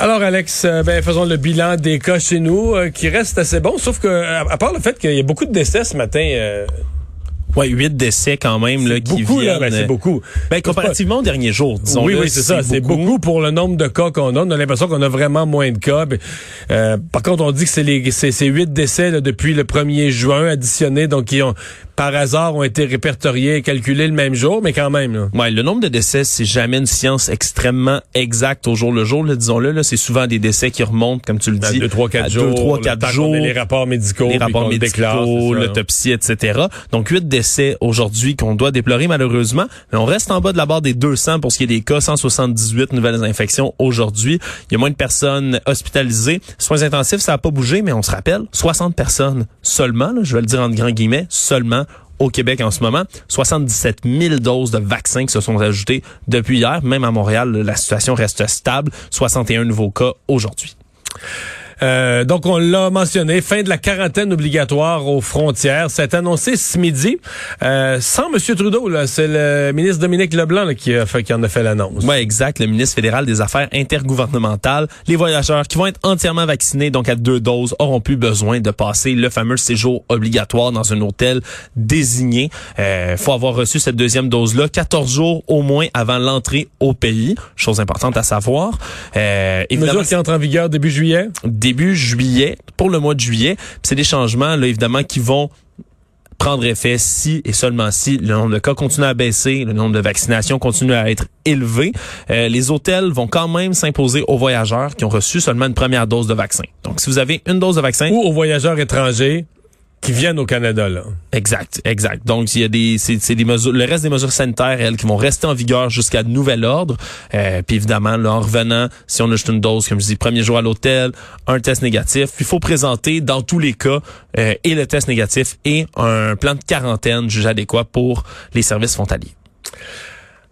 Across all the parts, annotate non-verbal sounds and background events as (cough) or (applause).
Alors Alex, euh, ben, faisons le bilan des cas chez nous euh, qui reste assez bon, sauf que à part le fait qu'il y a beaucoup de décès ce matin. Euh, Ouais, huit décès quand même là, qui beaucoup, viennent. ben, c'est beaucoup. Ben, comparativement au dernier jour, disons. Oui, oui, c'est ça. C'est beaucoup pour le nombre de cas qu'on a. On a l'impression qu'on a vraiment moins de cas. Ben, euh, par contre, on dit que c'est les c'est huit décès là, depuis le 1er juin additionnés, donc qui ont par hasard ont été répertoriés et calculés le même jour, mais quand même. Là. Ouais, le nombre de décès, c'est jamais une science extrêmement exacte au jour le jour. Disons-le, là, c'est souvent des décès qui remontent, comme tu le dis, deux, trois, quatre à jours, deux, trois, quatre jours. Les rapports médicaux, les rapports médicaux, l'autopsie, etc. Donc huit décès aujourd'hui qu'on doit déplorer malheureusement, mais on reste en bas de la barre des 200 pour ce qui est des cas, 178 nouvelles infections aujourd'hui. Il y a moins de personnes hospitalisées. Soins intensifs, ça n'a pas bougé, mais on se rappelle, 60 personnes seulement, là, je vais le dire en grand guillemets, seulement au Québec en ce moment. 77 000 doses de vaccins se sont ajoutées depuis hier. Même à Montréal, la situation reste stable. 61 nouveaux cas aujourd'hui. Euh, donc, on l'a mentionné, fin de la quarantaine obligatoire aux frontières. C'est annoncé ce midi euh, sans M. Trudeau. C'est le ministre Dominique Leblanc qui, a fait, qui en a fait l'annonce. Oui, exact. Le ministre fédéral des Affaires intergouvernementales. Les voyageurs qui vont être entièrement vaccinés, donc à deux doses, auront plus besoin de passer le fameux séjour obligatoire dans un hôtel désigné. Euh, faut avoir reçu cette deuxième dose-là 14 jours au moins avant l'entrée au pays. Chose importante à savoir. Euh, Mesure qui entre en vigueur début juillet? Début juillet, pour le mois de juillet. C'est des changements, là, évidemment, qui vont prendre effet si et seulement si le nombre de cas continue à baisser, le nombre de vaccinations continue à être élevé. Euh, les hôtels vont quand même s'imposer aux voyageurs qui ont reçu seulement une première dose de vaccin. Donc, si vous avez une dose de vaccin... Ou aux voyageurs étrangers qui viennent au Canada. Exact, exact. Donc il y a des c'est des mesures le reste des mesures sanitaires elles qui vont rester en vigueur jusqu'à nouvel ordre. Euh, puis évidemment là, en revenant, si on a juste une dose comme je dis premier jour à l'hôtel, un test négatif, il faut présenter dans tous les cas euh, et le test négatif et un plan de quarantaine jugé adéquat pour les services frontaliers.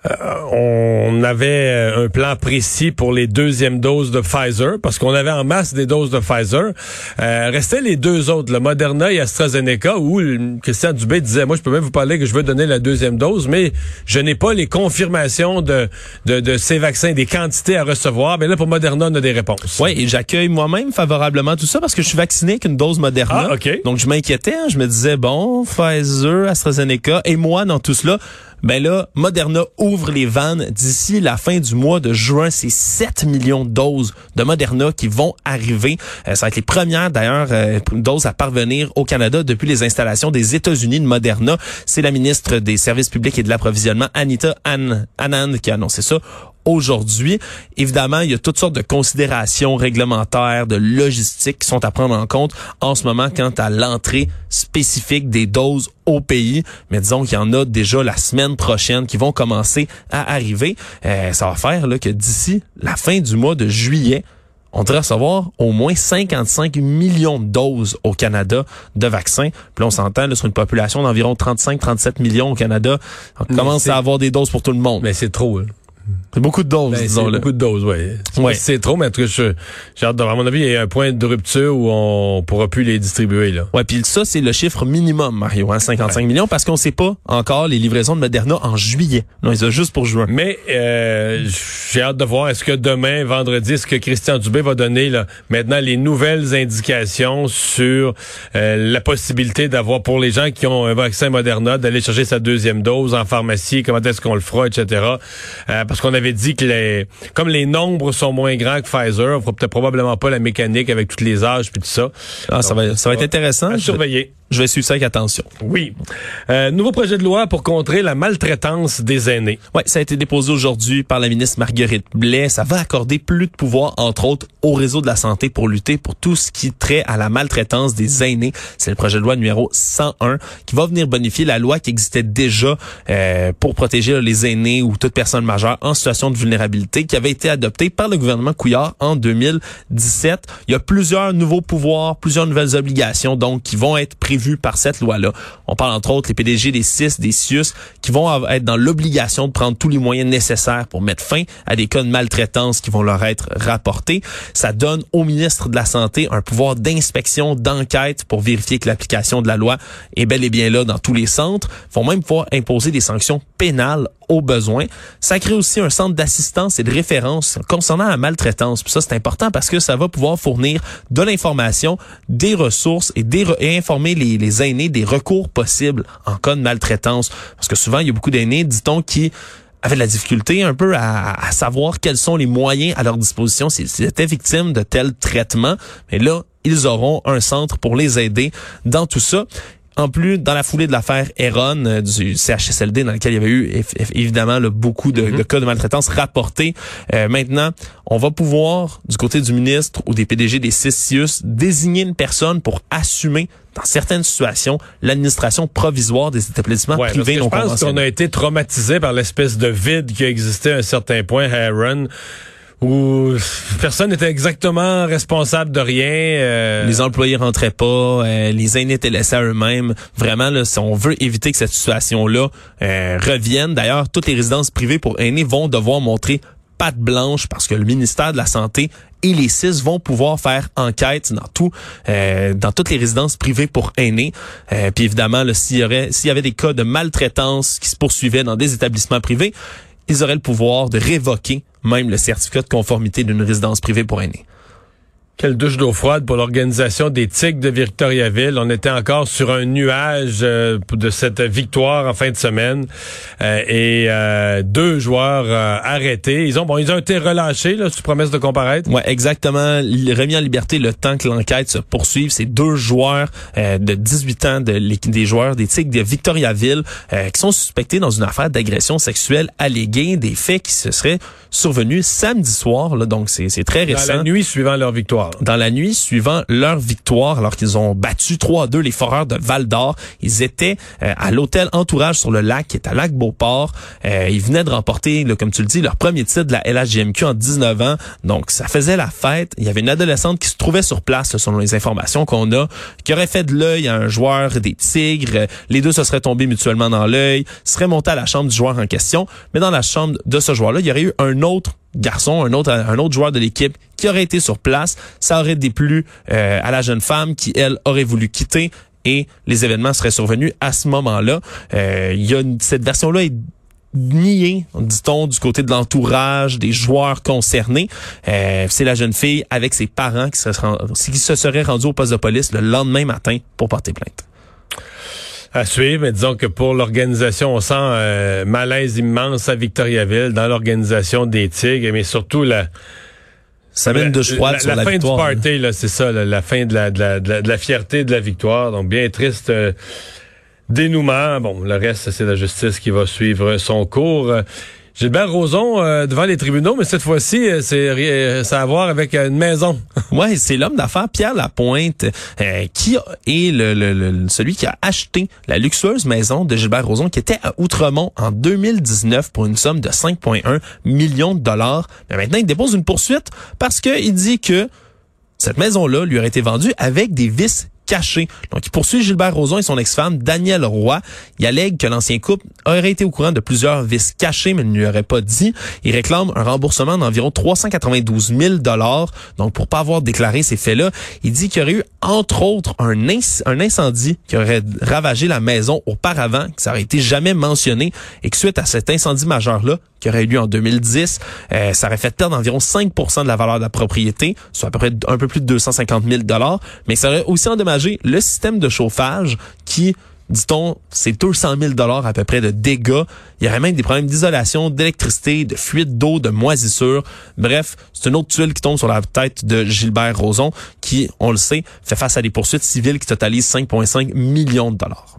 Euh, on avait euh, un plan précis pour les deuxièmes doses de Pfizer parce qu'on avait en masse des doses de Pfizer. Euh, restaient les deux autres, le Moderna et AstraZeneca, où Christian Dubé disait, moi je peux même vous parler que je veux donner la deuxième dose, mais je n'ai pas les confirmations de, de, de, ces vaccins, des quantités à recevoir. Mais là, pour Moderna, on a des réponses. Oui, et j'accueille moi-même favorablement tout ça parce que je suis vacciné avec une dose Moderna. Ah, OK. Donc je m'inquiétais, hein. je me disais, bon, Pfizer, AstraZeneca, et moi dans tout cela, ben là, Moderna ouvre les vannes d'ici la fin du mois de juin. C'est 7 millions de doses de Moderna qui vont arriver. Euh, ça va être les premières, d'ailleurs, euh, doses à parvenir au Canada depuis les installations des États-Unis de Moderna. C'est la ministre des Services publics et de l'approvisionnement, Anita Anand, qui a annoncé ça aujourd'hui. Évidemment, il y a toutes sortes de considérations réglementaires, de logistique qui sont à prendre en compte en ce moment quant à l'entrée spécifique des doses au pays. Mais disons qu'il y en a déjà la semaine prochaine qui vont commencer à arriver. Euh, ça va faire là, que d'ici la fin du mois de juillet, on devrait recevoir au moins 55 millions de doses au Canada de vaccins. Puis là, on s'entend sur une population d'environ 35-37 millions au Canada. On commence à avoir des doses pour tout le monde. Mais c'est trop. Hein. C'est beaucoup de doses, ben, disons Beaucoup de doses, oui. Ouais. C'est trop, mais en tout cas, j'ai hâte de, à mon avis, il y a un point de rupture où on pourra plus les distribuer, là. Ouais, puis ça, c'est le chiffre minimum, Mario, hein, 55 millions, parce qu'on sait pas encore les livraisons de Moderna en juillet. Non, ils ont juste pour juin. Mais, euh, j'ai hâte de voir, est-ce que demain, vendredi, est-ce que Christian Dubé va donner, là, maintenant les nouvelles indications sur euh, la possibilité d'avoir, pour les gens qui ont un vaccin Moderna, d'aller chercher sa deuxième dose en pharmacie, comment est-ce qu'on le fera, etc. Euh, parce qu'on avait dit que les, comme les nombres sont moins grands que Pfizer, on fera peut-être probablement pas la mécanique avec tous les âges puis tout ça. Ah, ça va, ça va être intéressant. À surveiller. Je vais suivre ça avec attention. Oui. Euh, nouveau projet de loi pour contrer la maltraitance des aînés. Oui, ça a été déposé aujourd'hui par la ministre Marguerite Blais. Ça va accorder plus de pouvoir, entre autres, au réseau de la santé pour lutter pour tout ce qui trait à la maltraitance des aînés. C'est le projet de loi numéro 101 qui va venir bonifier la loi qui existait déjà euh, pour protéger les aînés ou toute personne majeure en situation de vulnérabilité qui avait été adoptée par le gouvernement Couillard en 2017. Il y a plusieurs nouveaux pouvoirs, plusieurs nouvelles obligations donc qui vont être par cette loi-là. On parle entre autres les PDG des CIS, des CIUS, qui vont être dans l'obligation de prendre tous les moyens nécessaires pour mettre fin à des cas de maltraitance qui vont leur être rapportés. Ça donne au ministre de la Santé un pouvoir d'inspection, d'enquête pour vérifier que l'application de la loi est bel et bien là dans tous les centres. Ils vont même pouvoir imposer des sanctions pénales au besoin. Ça crée aussi un centre d'assistance et de référence concernant la maltraitance. Puis ça, c'est important parce que ça va pouvoir fournir de l'information, des ressources et, informer les aînés des recours possibles en cas de maltraitance. Parce que souvent, il y a beaucoup d'aînés, dit-on, qui avaient de la difficulté un peu à, savoir quels sont les moyens à leur disposition s'ils étaient victimes de tel traitement. Mais là, ils auront un centre pour les aider dans tout ça. En plus, dans la foulée de l'affaire Eron euh, du CHSLD, dans lequel il y avait eu évidemment beaucoup de, mm-hmm. cas de maltraitance rapportés, euh, maintenant, on va pouvoir, du côté du ministre ou des PDG des CIS, désigner une personne pour assumer dans certaines situations, l'administration provisoire des établissements privés non Je pense qu'on a été traumatisé par l'espèce de vide qui existait à un certain point à Aaron où personne n'était exactement responsable de rien. Euh. Les employés rentraient pas, euh, les aînés étaient laissés à eux-mêmes. Vraiment, là, si on veut éviter que cette situation-là euh, revienne, d'ailleurs, toutes les résidences privées pour aînés vont devoir montrer patte blanche parce que le ministère de la Santé et les CIS vont pouvoir faire enquête dans tout, dans toutes les résidences privées pour aînés. puis évidemment, s'il y aurait, s'il y avait des cas de maltraitance qui se poursuivaient dans des établissements privés, ils auraient le pouvoir de révoquer même le certificat de conformité d'une résidence privée pour aînés. Quelle douche d'eau froide pour l'organisation des Tigres de Victoriaville. On était encore sur un nuage euh, de cette victoire en fin de semaine euh, et euh, deux joueurs arrêtés. Ils ont bon, ils ont été relâchés là, sous promesse de comparaître? Ouais, exactement. Remis en liberté le temps que l'enquête se poursuive. C'est deux joueurs de 18 ans de des joueurs des Tigres de Victoriaville qui sont suspectés dans une affaire d'agression sexuelle alléguée, des faits qui se seraient survenus samedi soir. Là, donc c'est très récent. Dans la nuit suivant leur victoire. Dans la nuit suivant leur victoire, alors qu'ils ont battu 3-2 les Foreurs de Val d'Or, ils étaient euh, à l'hôtel Entourage sur le lac, qui est à Lac Beauport. Euh, ils venaient de remporter, comme tu le dis, leur premier titre de la LHJMQ en 19 ans. Donc, ça faisait la fête. Il y avait une adolescente qui se trouvait sur place, selon les informations qu'on a, qui aurait fait de l'œil à un joueur des Tigres. Les deux se seraient tombés mutuellement dans l'œil, seraient montés à la chambre du joueur en question. Mais dans la chambre de ce joueur-là, il y aurait eu un autre garçon, un autre, un autre joueur de l'équipe qui aurait été sur place. Ça aurait déplu euh, à la jeune femme qui, elle, aurait voulu quitter et les événements seraient survenus à ce moment-là. Euh, y a cette version-là est niée, dit-on, du côté de l'entourage des joueurs concernés. Euh, c'est la jeune fille avec ses parents qui se, qui se au poste de police le lendemain matin pour porter plainte à suivre, mais disons que pour l'organisation, on sent un malaise immense à Victoriaville dans l'organisation des Tigres, mais surtout la semaine de choix la, sur la, fin du party, là, c'est ça, la fin de la, de la, de, la, fierté de la victoire. Donc bien triste euh, dénouement. Bon, le reste, c'est la justice qui va suivre son cours. Gilbert Rozon euh, devant les tribunaux, mais cette fois-ci, euh, c'est euh, ça a à voir avec une maison. (laughs) ouais, c'est l'homme d'affaires Pierre Lapointe qui est le, celui qui a acheté la luxueuse maison de Gilbert Rozon qui était à Outremont en 2019 pour une somme de 5,1 millions de dollars. Mais maintenant, il dépose une poursuite parce qu'il dit que cette maison-là lui aurait été vendue avec des vices Donc, il poursuit Gilbert Rozon et son ex-femme, Danielle Roy. Il allègue que l'ancien couple aurait été au courant de plusieurs vices cachés, mais ne lui aurait pas dit. Il réclame un remboursement d'environ 392 000 dollars. Donc, pour pas avoir déclaré ces faits-là, il dit qu'il y aurait eu, entre autres, un, un incendie qui aurait ravagé la maison auparavant, que ça aurait été jamais mentionné, et que suite à cet incendie majeur-là, qui aurait eu lieu en 2010, euh, ça aurait fait perdre environ 5% de la valeur de la propriété, soit à peu près un peu plus de 250 000 dollars, mais ça aurait aussi endommagé le système de chauffage qui dit-on, c'est 200 000 dollars à peu près de dégâts. Il y aurait même des problèmes d'isolation, d'électricité, de fuite d'eau, de moisissure. Bref, c'est une autre tuile qui tombe sur la tête de Gilbert Rozon, qui, on le sait, fait face à des poursuites civiles qui totalisent 5,5 millions de dollars.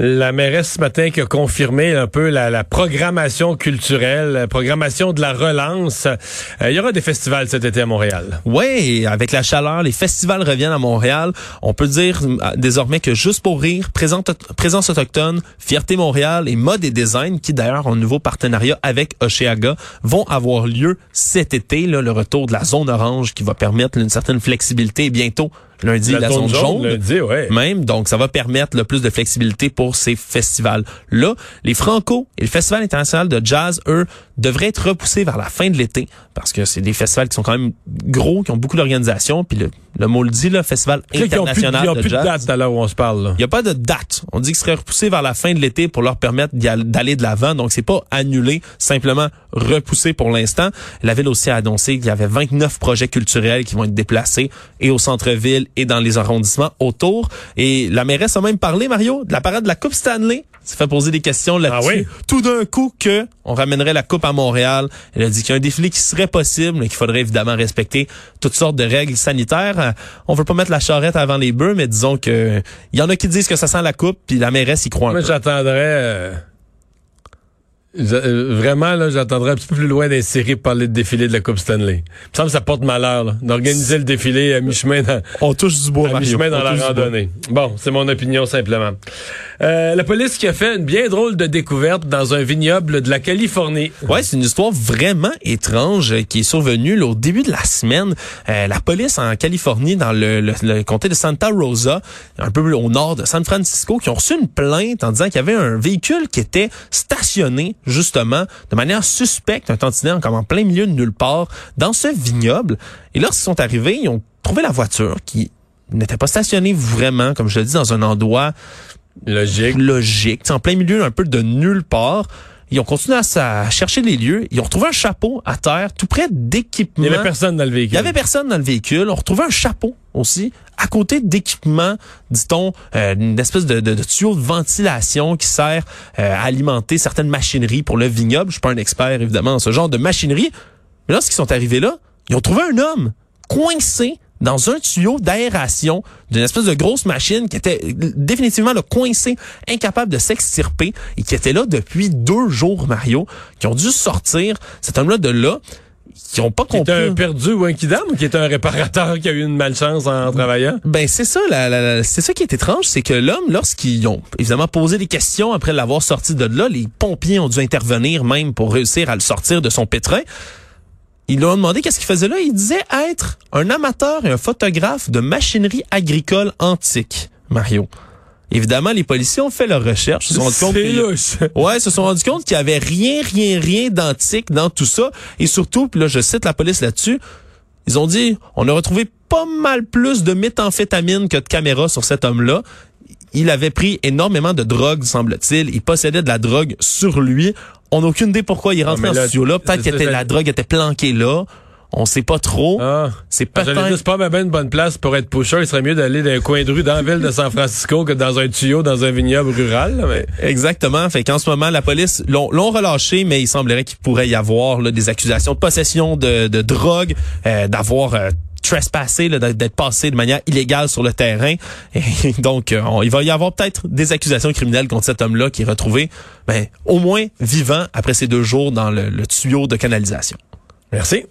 La mairesse ce matin qui a confirmé un peu la, programmation culturelle, la programmation de la relance. Euh, il y aura des festivals cet été à Montréal. Oui, avec la chaleur, les festivals reviennent à Montréal. On peut dire euh, désormais que Juste pour rire, Présence autochtone, Fierté Montréal et Mode et Design, qui d'ailleurs ont un nouveau partenariat avec Oceaga, vont avoir lieu cet été. Le retour de la zone orange qui va permettre une certaine flexibilité bientôt lundi la, zone, jaune, lundi, ouais. même. Donc ça va permettre le plus de flexibilité pour ces festivals là les Franco et le Festival international de jazz eux devraient être repoussés vers la fin de l'été parce que c'est des festivals qui sont quand même gros qui ont beaucoup d'organisation puis le, le mot le dit le festival international de, plus de date à l'heure où on se parle il y a pas de date. On dit qu'il serait repoussé vers la fin de l'été pour leur permettre d'aller de l'avant. Donc c'est pas annulé simplement repoussé pour l'instant. La ville aussi a annoncé qu'il y avait 29 projets culturels qui vont être déplacés et au centre-ville et dans les arrondissements autour. Et la mairesse a même parlé, Mario, de la parade de la Coupe Stanley. Ça fait poser des questions là-dessus. Ah Tout d'un coup que on ramènerait la Coupe à Montréal. Elle a dit qu'il y a un défilé qui serait possible, mais qu'il faudrait évidemment respecter toutes sortes de règles sanitaires. On veut pas mettre la charrette avant les bœufs, mais disons que il y en a qui disent que ça sent la coupe, puis la mairesse y croit un Moi, j'attendrais... Euh, euh, vraiment, là, j'attendrai un petit peu plus loin d'insérer parler de défilé de la Coupe Stanley. Il me semble que ça porte malheur, d'organiser le défilé à mi-chemin dans, On touche du bois, à mi-chemin dans la randonnée. Bon, c'est mon opinion simplement. Euh, la police qui a fait une bien drôle de découverte dans un vignoble de la Californie. Ouais, c'est une histoire vraiment étrange qui est survenue au début de la semaine. Euh, la police en Californie, dans le, le, comté de Santa Rosa, un peu au nord de San Francisco, qui ont reçu une plainte en disant qu'il y avait un véhicule qui était stationné justement de manière suspecte, un tantinet comme en plein milieu de nulle part, dans ce vignoble. Et lorsqu'ils sont arrivés, ils ont trouvé la voiture qui n'était pas stationnée vraiment, comme je le dis, dans un endroit logique. Logique, en plein milieu un peu de nulle part. Ils ont continué à, chercher les lieux. Ils ont retrouvé un chapeau à terre, tout près d'équipements. Il y avait personne dans le véhicule. Il y avait personne dans le véhicule. On retrouvait un chapeau aussi à côté d'équipements, dit-on, euh, une espèce de, de, de, tuyau de ventilation qui sert euh, à alimenter certaines machineries pour le vignoble. Je suis pas un expert évidemment dans ce genre de machinerie. Mais lorsqu'ils sont arrivés là, ils ont trouvé un homme coincé dans un tuyau d'aération d'une espèce de grosse machine qui était définitivement le coincé, incapable de s'extirper et qui était là depuis deux jours, Mario, qui ont dû sortir cet homme-là de là qui ont pas compris. Qui un perdu ou un kidam ou qui est un réparateur qui a eu une malchance en travaillant? Ben c'est ça, c'est ça qui est étrange, c'est que l'homme, lorsqu'ils ont évidemment posé des questions après l'avoir sorti de là, les pompiers ont dû intervenir même pour réussir à le sortir de son pétrin. Ils lui ont demandé qu'est-ce qu'il faisait là. Il disait être un amateur et un photographe de machinerie agricole antique, Mario. Évidemment, les policiers ont fait leur recherche. Se sont compte (laughs) ouais, se sont rendus compte qu'il y avait rien, rien, rien d'antique dans tout ça. Et surtout, puis là, je cite la police là-dessus, ils ont dit, on a retrouvé pas mal plus de méthamphétamine que de caméras sur cet homme-là. Il avait pris énormément de drogue, semble-t-il. Il possédait de la drogue sur lui. On n'a aucune idée pourquoi il est rentré dans ce studio-là. Peut-être que la drogue était planquée là. On sait pas trop. Ah, c'est pas C'est pas même une bonne place pour être pusher. Il serait mieux d'aller dans un coin de rue dans la ville de San Francisco que dans un tuyau dans un vignoble rural. mais... Exactement. Fait qu'en ce moment, la police l'ont relâché, mais il semblerait qu'il pourrait y avoir là, des accusations de possession de, de drogue, euh, d'avoir euh, trespassé, d'être passé de manière illégale sur le terrain. Et (laughs) donc, euh, il va y avoir peut-être des accusations criminelles contre cet homme-là qui est retrouvé, ben, au moins vivant après ces deux jours dans le tuyau de canalisation. Merci.